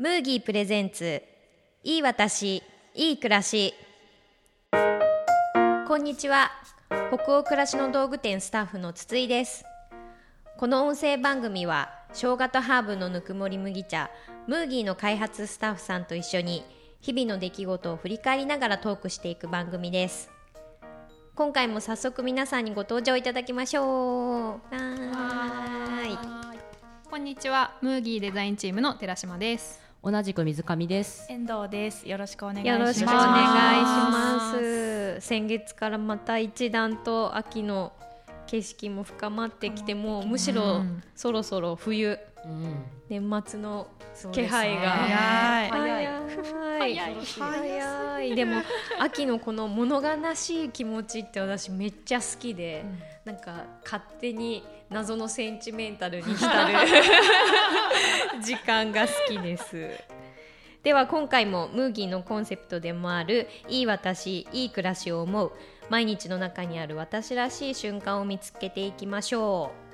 ムーギープレゼンツ。いい私いい暮らし。こんにちは。北欧暮らしの道具店スタッフの筒井です。この音声番組は生姜とハーブのぬくもり麦茶ムーギーの開発スタッフさんと一緒に日々の出来事を振り返りながらトークしていく番組です。今回も早速皆さんにご登場いただきましょう。はーい。こんにちは、ムーギーデザインチームの寺島です。同じく水上です。遠藤です。よろしくお願いします。よろしくお願いします。先月からまた一段と秋の景色も深まってきてもうむしろそろそろ冬うん、年末の気配が早い。早い早い。早い。でも秋のこの物悲しい気持ちって私めっちゃ好きで、なんか勝手に謎のセンチメンタルに浸る 時間が好きです。では今回もムーギーのコンセプトでもある「いい私いい暮らしを思う」毎日の中にある私らしい瞬間を見つけていきましょう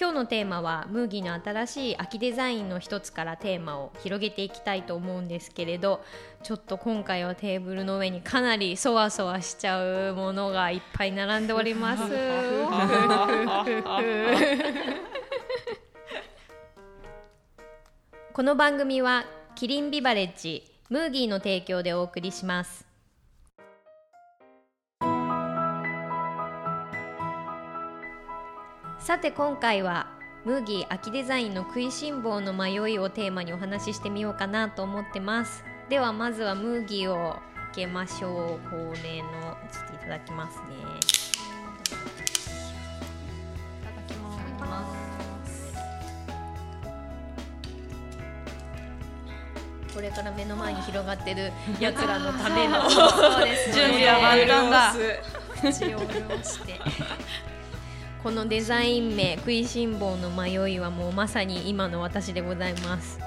今日のテーマはムーギーの新しい秋デザインの一つからテーマを広げていきたいと思うんですけれどちょっと今回はテーブルの上にかなりそわそわしちゃうものがいっぱい並んでおります。この番組はキリンビバレッジムーギーの提供でお送りしますさて今回はムーギー秋デザインの食いしん坊の迷いをテーマにお話ししてみようかなと思ってますではまずはムーギーを開けましょう恒例のちょっといただきますねいただきます。これから目の前に広がってるやつらのための 準備は万端だ。血を潤して。このデザイン名食いしん坊の迷いはもうまさに今の私でございます。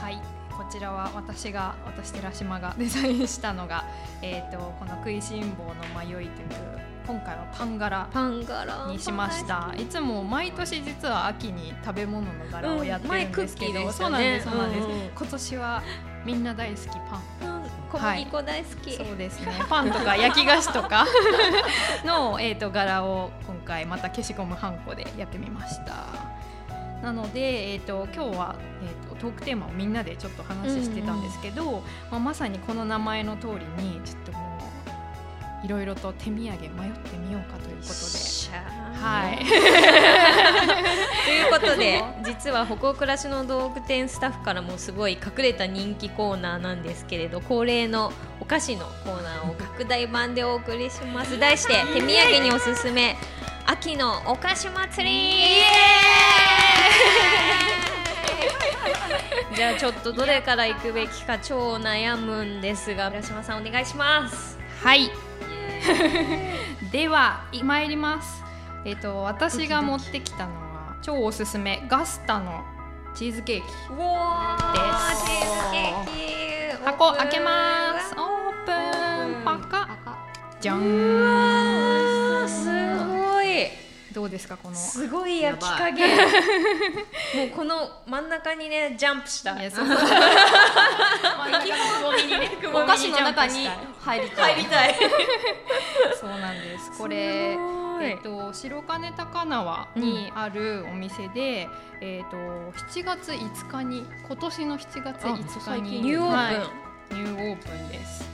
はい、こちらは私が私寺島が デザインしたのが、えっ、とこの食いしん坊の迷いという今回はパン柄パン柄。にしました。いつも毎年実は秋に食べ物の柄をやってるんですけど、うん前クッキーでしたそうなんねですそうなんです。うんうん。今年はみんな大好きパン。うん小麦粉大好き、そうですね。パンとか焼き菓子とか のえっ、と柄を今回また消しゴムはんこでやってみました。なのでえっ、と今日はえっ、とトークテーマをみんなでちょっと話してたんですけど、まあまさにこの名前の通りにちょっともういろいろと手土産迷ってみようかということで。はい。ということで 実は北欧暮らしの道具店スタッフからもすごい隠れた人気コーナーなんですけれど恒例のお菓子のコーナーを拡大版でお送りします題して手土産におすすめ秋のお菓子祭り じゃあちょっとどれから行くべきか超悩むんですが浦島さんお願いしますはい。では、い参ります。えっ、と、私が持ってきたのは、超おすすめ、ガスタのチーズケーキ。うわーチーズケーキ箱開けます。オープン、パカ。じゃん。ですか、この。すごい焼き加減もうこの真ん中にねジャンプしたいやそうそう お菓子の中に入りたい。入りたい そうなんです。これ。えっと、白金高輪にあるお店で、えっと7月5日に今年の7月5日最に近ニューオープン、はいニューオープンです。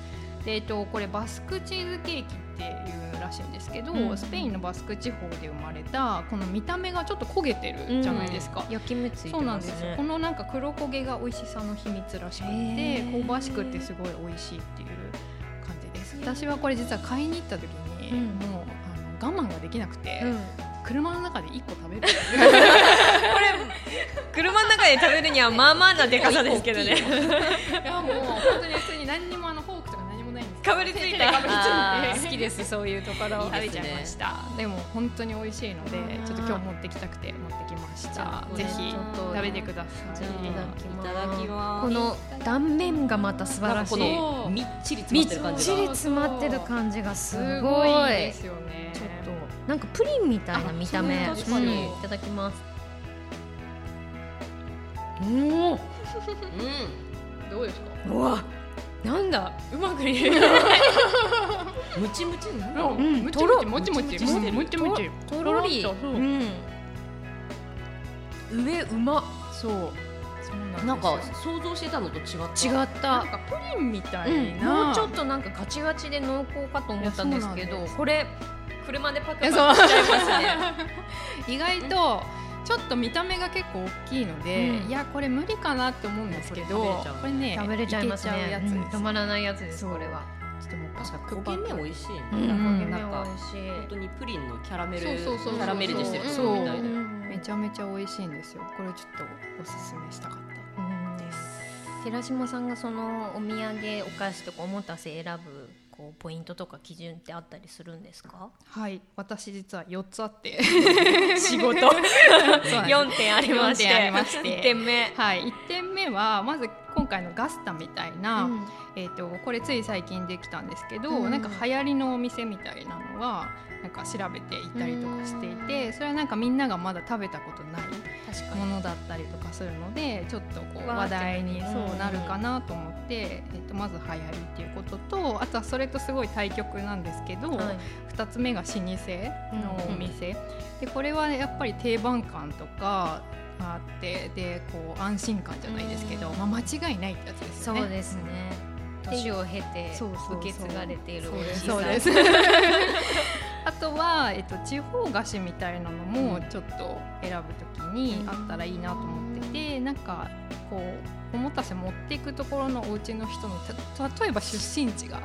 で、えっと、これバスクチーズケーキっていうらしいんですけど、うん。スペインのバスク地方で生まれたこの見た目がちょっと焦げてるじゃないですか。焼き目ついてそうなんですすこのなんか黒焦げが美味しさの秘密らしくて香ばしくてすごい美味しいっていう感じです。私はこれ実は買いに行った時に、うん。もうあの我慢ができなくて、うん。車の中で1個食べる。車の中で食べるにはまあまあなでかさですけどね。いやもう本当に普通に何にもあのかぶりついたかぶりつい。て好きですそういうところを食べちゃいました。でも本当に美味しいのでちょっと今日持ってきたくて持ってきました。ぜひ食べてください。じゃあいただきます。この断面がまた素晴らしい。みっちり詰まってる感じが。みっちり詰まってる感じがすすごごいいですよね。ちょっとなんかプリンみたいな見た目。いただきます。うん。うん。どうですか？うわなんだ？うまく言える ムチムチなうん。うん。もちとろもちもちしてる。もちもちとろりそう。うん。上うまそう。そうなんか想像してたのと違った。違った。なんかプリンみたういん、な、もうちょっとなんかガチガチで濃厚かと思ったんですけどこれ車でパクパクしちゃいますね。意外と ちょっと見た目が結構大きいので、うん。いやこれ無理かなって思うんですけどこれ食べれちゃう。これね食べれちゃいますね。うん。止まらないやつですこれは。ちょっともう確かに焦げ目美味しいね、うん。なん。か美味しい。本当にプリンのキャラメルキャラメルでしてるみたいで、うん。めちゃめちゃ美味しいんですよ。これちょっとおすすめしたかったうん。寺島さんがそのお土産お菓子とかおもたせ選ぶポイントとか基準ってあったりするんですか？はい私実は4つあって。仕事。そうなんです4点ありまして。四点ありまして。1点目。はい、1点目はまず今回のガスタみたいな、うん。えー、とこれつい最近できたんですけど、うん。なんか流行りのお店みたいなのはなんか調べていたりとかしていてそれはなんかみんながまだ食べたことないものだったりとかするのでちょっとこう話題にうんそうなるかなと思って、えー、とまず流行りっていうこととあとはそれとすごい対極なんですけど、はい。2つ目が老舗のお店、でこれはやっぱり定番感とかあってでこう安心感じゃないですけど、うん。まあ、間違いないってやつですよね。そうですね。年を経てそうそうそう。受け継がれている美味しさそうです。あとは、えっと、地方菓子みたいなのもちょっと選ぶときにあったらいいなと思ってて、なんかこうおもたせ持っていくところのお家の人のた例えば出身地が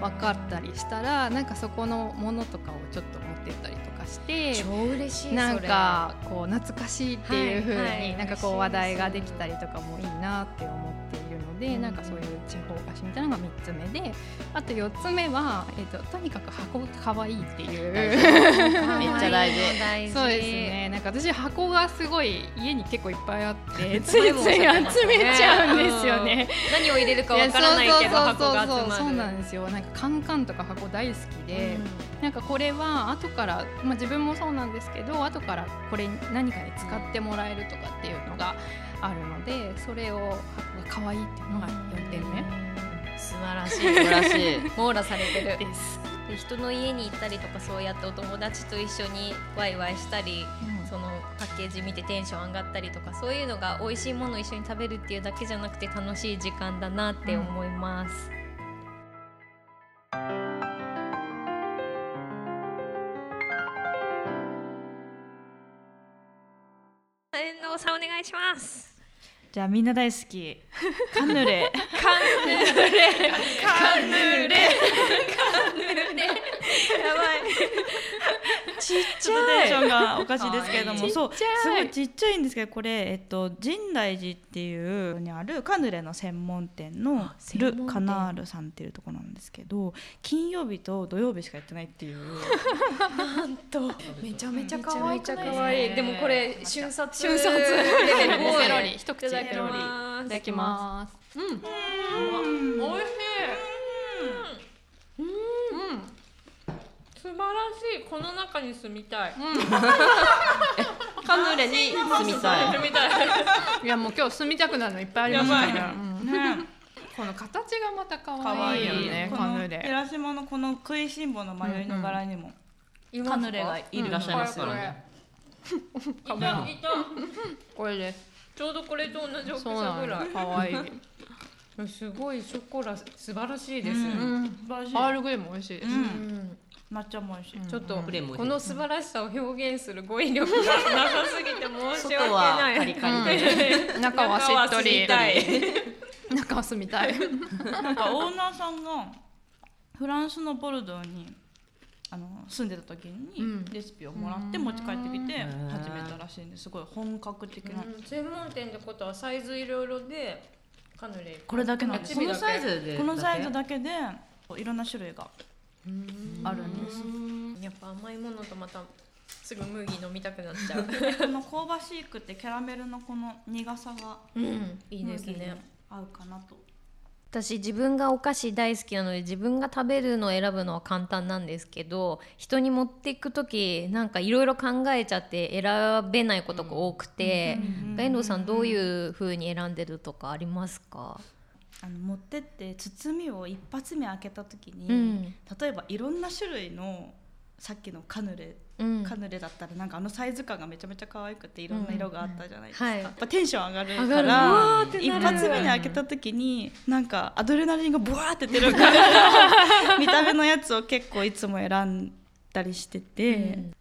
分かったりしたらなんかそこのものとかをちょっと持ってったりとかして超嬉しいなんかこう懐かしいっていう風はいはい。になんかこう話題ができたりとかもいいなって思ってので、うん。なんかそういう地方菓子みたいなのが3つ目であと4つ目は、えー、ととにかく箱が可愛いっていう。めっちゃ大事。そうですね。なんか私箱がすごい家に結構いっぱいあってついつい集ね。めちゃうんですよね。何を入れるかわからないけどや箱が集まる。そうなんですよ。なんかカンカンとか箱大好きで、なんかこれは後から、まあ、自分もそうなんですけど後からこれ何かに使ってもらえるとかっていうのがあるのでそれを箱が可愛いっていうのが4点目素晴らしい素晴らしい網羅されてるです。で人の家に行ったりとかそうやってお友達と一緒にワイワイしたりそのパッケージ見てテンション上がったりとかそういうのが美味しいものを一緒に食べるっていうだけじゃなくて楽しい時間だなって思います。遠藤さんお願いします。じゃあみんな大好き。カヌレ。カヌレ。カヌレ。カヌレ。やばい ちっちょっとテンションがおかしいですけれどもそうちっちゃい。すごいちっちゃいんですけどこれ、えっと、深大寺っていうにあるカヌレの専門店のル・店。カナールさんっていうところなんですけど金曜日と土曜日しかやってないっていう。なんとめちゃめちゃ可愛い可愛い。でもこれ瞬殺瞬殺。ペペロリ一口ペロリます。いただきます。うん、うん。美味しい。うん、素晴らしい。この中に住みたい。カヌレに住みたい住みたい。いやもう今日住みたくなるのいっぱいありますかうんねこの形がまた可可愛いよねカヌレ。寺島のこの食いしん坊の迷いの柄にもカヌレがいるいらっしゃいますからね、いたいた。これです。ちょうどこれと同じ大きさぐらい。可愛い。すごいショコラ素晴らしいです。うんうん。素晴らしいアールグレイも美味しいです。うんうん抹茶も美味しい、ちょっとこの素晴らしさを表現する語彙力が なさすぎて申し訳外はない。カリカリで、中はしっとり。中は住 みたい。なんかオーナーさんがフランスのボルドーにあの住んでた時にうん。レシピをもらって持ち帰ってきてうん始めたらしいんです。ごい本格的な、うん。専門店ってことはサイズいろいろでカヌレこれだけなんです。このサイズでこのサイズだけでいろんな種類があるんです。やっぱ甘いものとまたすぐ麦飲みたくなっちゃう。この香ばしくてキャラメルのこの苦さがうんいいですね。合うかなと。私自分がお菓子大好きなので自分が食べるのを選ぶのは簡単なんですけど人に持っていく時なんかいろいろ考えちゃって選べないことが多くて、遠藤さんどういう風に選んでるとかありますかあの持ってって包みを一発目開けた時に、うん。例えばいろんな種類のさっきのカヌレうん。カヌレだったらなんかあのサイズ感がめちゃめちゃ可愛くていろんな色があったじゃないですか、うんはい。やっぱテンション上がるから一発目に開けた時になんかアドレナリンがブワーって出るから 見た目のやつを結構いつも選んだりしてて、うん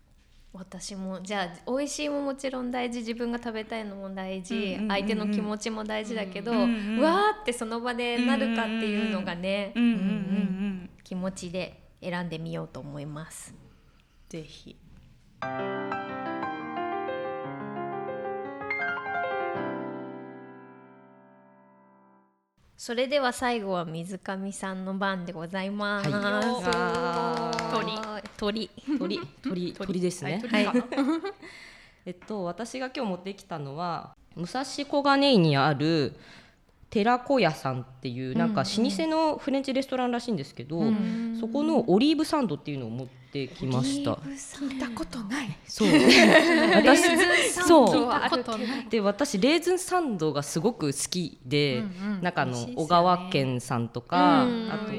私もじゃあ美味しいももちろん大事自分が食べたいのも大事、うんうんうんうん。相手の気持ちも大事だけど、うんうんうんわーってその場でなるかっていうのがね、気持ちで選んでみようと思います。ぜひ。それでは最後は水上さんの番でございます。は鳥鳥。鳥。鳥。鳥。ですね。はい えっと私が今日持ってきたのは武蔵小金井にある寺子屋さんっていうなんか老舗のフレンチレストランらしいんですけど、そこのオリーブサンドっていうのを持ってきました。聞いたことない。そう。私そう。で私レーズンサンドがすごく好きで、うんうん。なんかあのね。小川県さんとか、うん。あと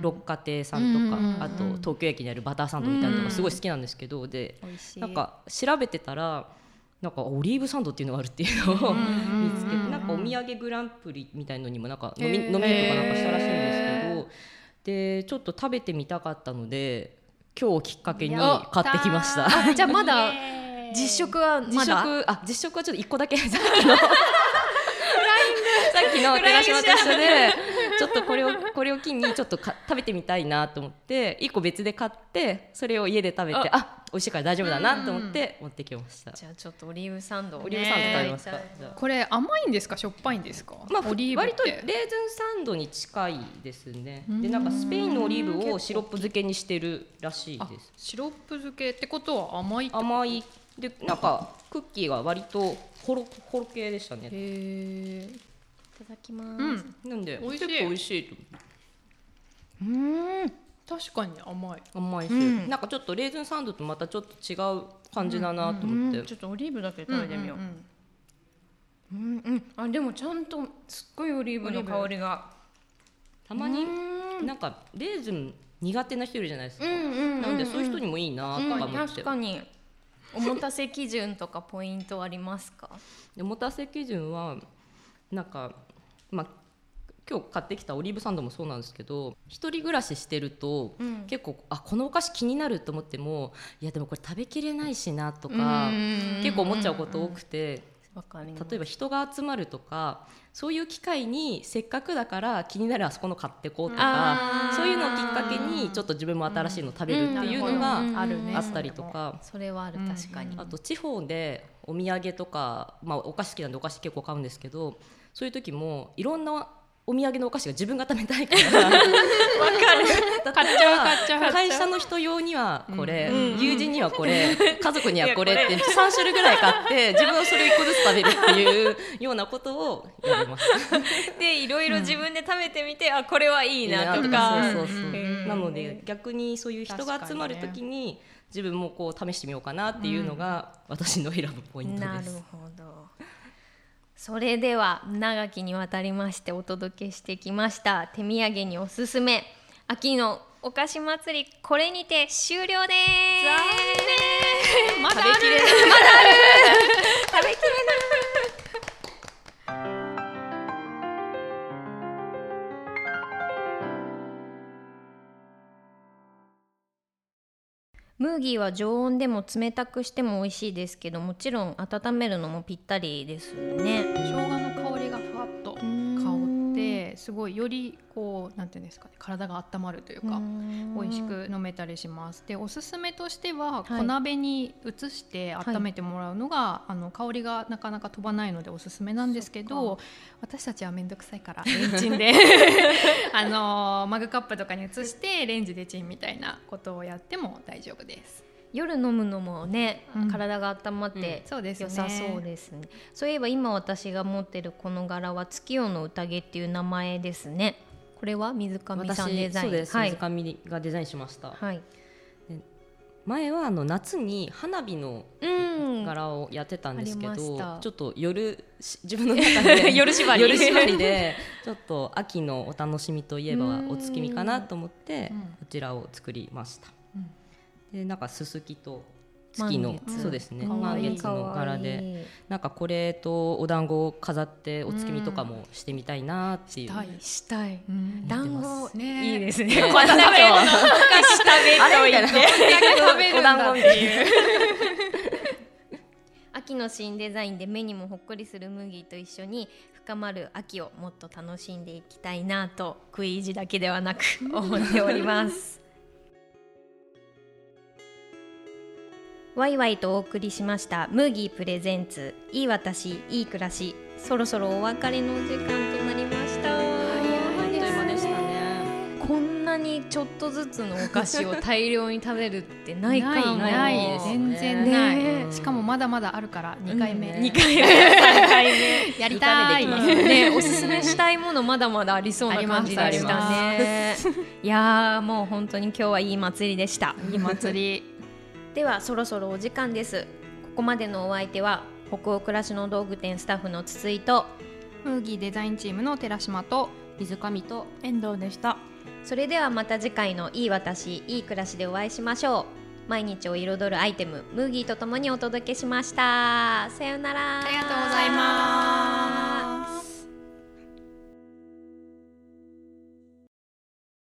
六花亭さんとか、うんうんうんあと東京駅にあるバターサンドみたいなのがすごい好きなんですけど、で美味しい。なんか調べてたらなんかオリーブサンドっていうのがあるっていうのを見つけてなんかお土産グランプリみたいのにもなんか飲み飲みとかなんかしたらしいんですけどでちょっと食べてみたかったので今日をきっかけに買ってきました。あじゃあまだ 実食はま実だ食あ実食はちょっと一個だけ。さっきの。さっきの寺島と一緒でちょっとこれを これを機にちょっとか食べてみたいなと思って一個別で買ってそれを家で食べてあ美味しいから大丈夫だなと思って持ってきました。じゃあちょっとオリーブサンドを。ねオリーブサンド食べますか？はいじゃあ。これ甘いんですか？しょっぱいんですか、まあ、オリーブって。割とレーズンサンドに近いですね。でなんかスペインのオリーブをシロップ漬けにしてるらしいあです。シロップ漬けってことは甘いってこと？甘い。でなんかクッキーが割とホロホロ系でしたね。へただきます、うん。なんで？美味しい。結構美味しいとう。ん。確かに甘い。甘いし、うん。なんかちょっとレーズンサンドとまたちょっと違う感じだなと思って、ちょっとオリーブだけで食べてみよう、んんうん。うんあでもちゃんとすっごいオリーブの香りが。たまにうん。なんかレーズン苦手な人いるじゃないですか、うんうんうんうん。なのでそういう人にもいいなとか思って、確かにおもたせ基準とかポイントありますか？で持たせ基準はなんかまあ今日買ってきたオリーブサンドもそうなんですけど一人暮らししてると、うん。結構あこのお菓子気になると思ってもいやでもこれ食べきれないしなとか結構思っちゃうこと多くて例えば人が集まるとかそういう機会にせっかくだから気になるあそこの買ってこうとかそういうのをきっかけにちょっと自分も新しいの食べるっていうのがうんあったりとか。それはあるうん確かに、あと地方でお土産とか、まあ、お菓子好きなんでお菓子結構買うんですけどそういう時もいろんなお土産のお菓子が自分が食べたいから。わかる。買っちゃう買っちゃう会社の人用にはこれ、うん友人にはこれ 家族にはこれって3種類ぐらい買って自分はそれを1個ずつ食べるっていうようなことをやります。でいろいろ自分で食べてみて、あこれはいいなとか。なので逆にそういう人が集まる時に自分もこう試してみようかなっていうのが私の選ぶポイントなるです。ほどそれでは長きにわたりましてお届けしてきました。手土産におすすめ。秋のお菓子祭りこれにて終了です。まだある。食べきれない。まだある食べきれないムーギーは常温でも冷たくしても美味しいですけどもちろん温めるのもぴったりですね。すごいよりこうなんていうんですかね体が温まるというか美味しく飲めたりします。でおすすめとしてははい。小鍋に移して温めてもらうのが、あの香りがなかなか飛ばないのでおすすめなんですけど私たちは面倒くさいからレンチンで あのマグカップとかに移してレンジでチンみたいなことをやっても大丈夫です。夜飲むのもね、うん。体が温まってそうですね。良さそうですね、そういえば今私が持ってるこの柄は月夜の宴っていう名前ですね。これは水上さんデザイン。そうです、はい。水上がデザインしました、はい。前はあの夏に花火のうん。柄をやってたんですけど、ちょっと夜し自分の中で 夜縛り。夜縛りで。ち ちょっと秋のお楽しみといえばお月見かなと思ってうん。こちらを作りました。うんでなんかすすきと月の満月。そうですね。満月の柄でなんかこれとお団子を飾ってお月見とかもしてみたいなっていう。したいしたい。うん。団子。ね。いいですね。食べるんだっていう秋 の新デザインで目にもほっこりする麦と一緒に深まる秋をもっと楽しんでいきたいなと食い意地だけではなく思っておりますワイワイとお送りしましたムーギープレゼンツ。いい私いい暮らし。そろそろお別れのお時間となりました。あっとでしたね。こんなにちょっとずつのお菓子を大量に食べるってないかも。ないですね。全然ない、ね。しかもまだまだあるから2回目、うん。2回目。3回目。やりたい。ね、おすすめしたいものまだまだありそうな感じでしたね。いやーもう本当に今日はいい祭りでした。いい祭りではそろそろお時間です。ここまでのお相手は北欧暮らしの道具店スタッフの筒井とムーギーデザインチームの寺島と水上と遠藤でしたそれではまた次回のいい私いい暮らしでお会いしましょう。毎日を彩るアイテムムーギーとともにお届けしました。さようなら。ありがとうございます